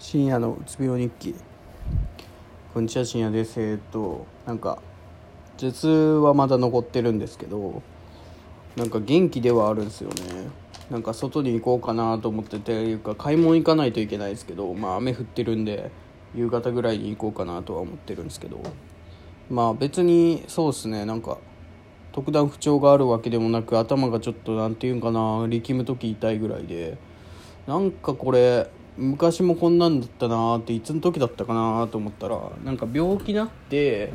深夜のうつ病日記。こんにちは深夜です。えっとなんか頭痛はまだ残ってるんですけどなんか元気ではあるんですよね。なんか外に行こうかなと思ってていうか買い物行かないといけないですけどまあ雨降ってるんで夕方ぐらいに行こうかなとは思ってるんですけどまあ別にそうですね。なんか特段不調があるわけでもなく頭がちょっと何て言うんかな力む時痛いぐらいでなんかこれ昔もこんなんだったなーっていつの時だったかなと思ったらなんか病気になって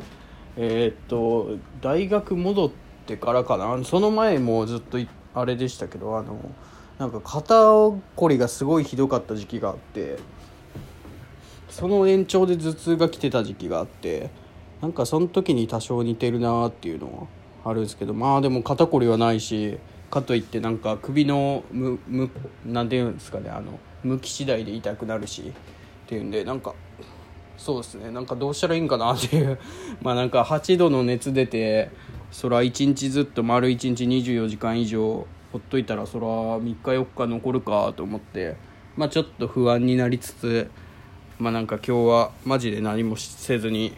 えーっと大学戻ってからかな。その前もずっとあれでしたけどあのなんか肩こりがすごいひどかった時期があってその延長で頭痛が来てた時期があってなんかその時に多少似てるなーっていうのはあるんですけどまあでも肩こりはないしかといってなんか首のむむなんていうんですかねあの向き次第で痛くなるしっていうんでなんかそうですね。なんかどうしたらいいんかなっていう。まあなんか8度の熱出てそら1日ずっと丸1日24時間以上ほっといたらそら3日4日残るかと思ってまあちょっと不安になりつつまあなんか今日はマジで何もせずに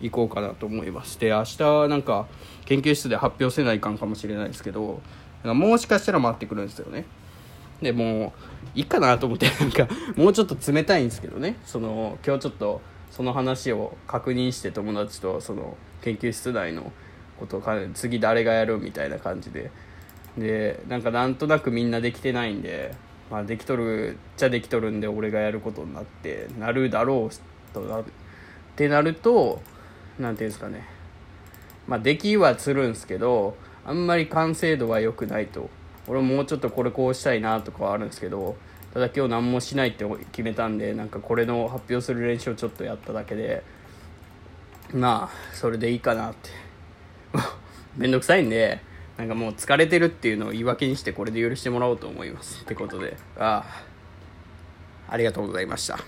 行こうかなと思います。で明日なんか研究室で発表せないかんかもしれないですけどもしかしたら回ってくるんですよね。でもういいかなと思ってなんかもうちょっと冷たいんですけどね。その今日ちょっとその話を確認して友達とその研究室内のことを次誰がやるみたいな感じで。でなんかなんとなくみんなできてないんで、まあ、できとるっちゃできとるんで俺がやることになってなるだろうとなってなると何ていうんですかね。まあ出来はするんですけどあんまり完成度は良くないと俺もうちょっとこれこうしたいなとかはあるんですけどただ今日何もしないって決めたんでなんかこれの発表する練習をちょっとやっただけでまあそれでいいかなって。めんどくさいんでなんかもう疲れてるっていうのを言い訳にしてこれで許してもらおうと思います。ってことで。ああ。ありがとうございました。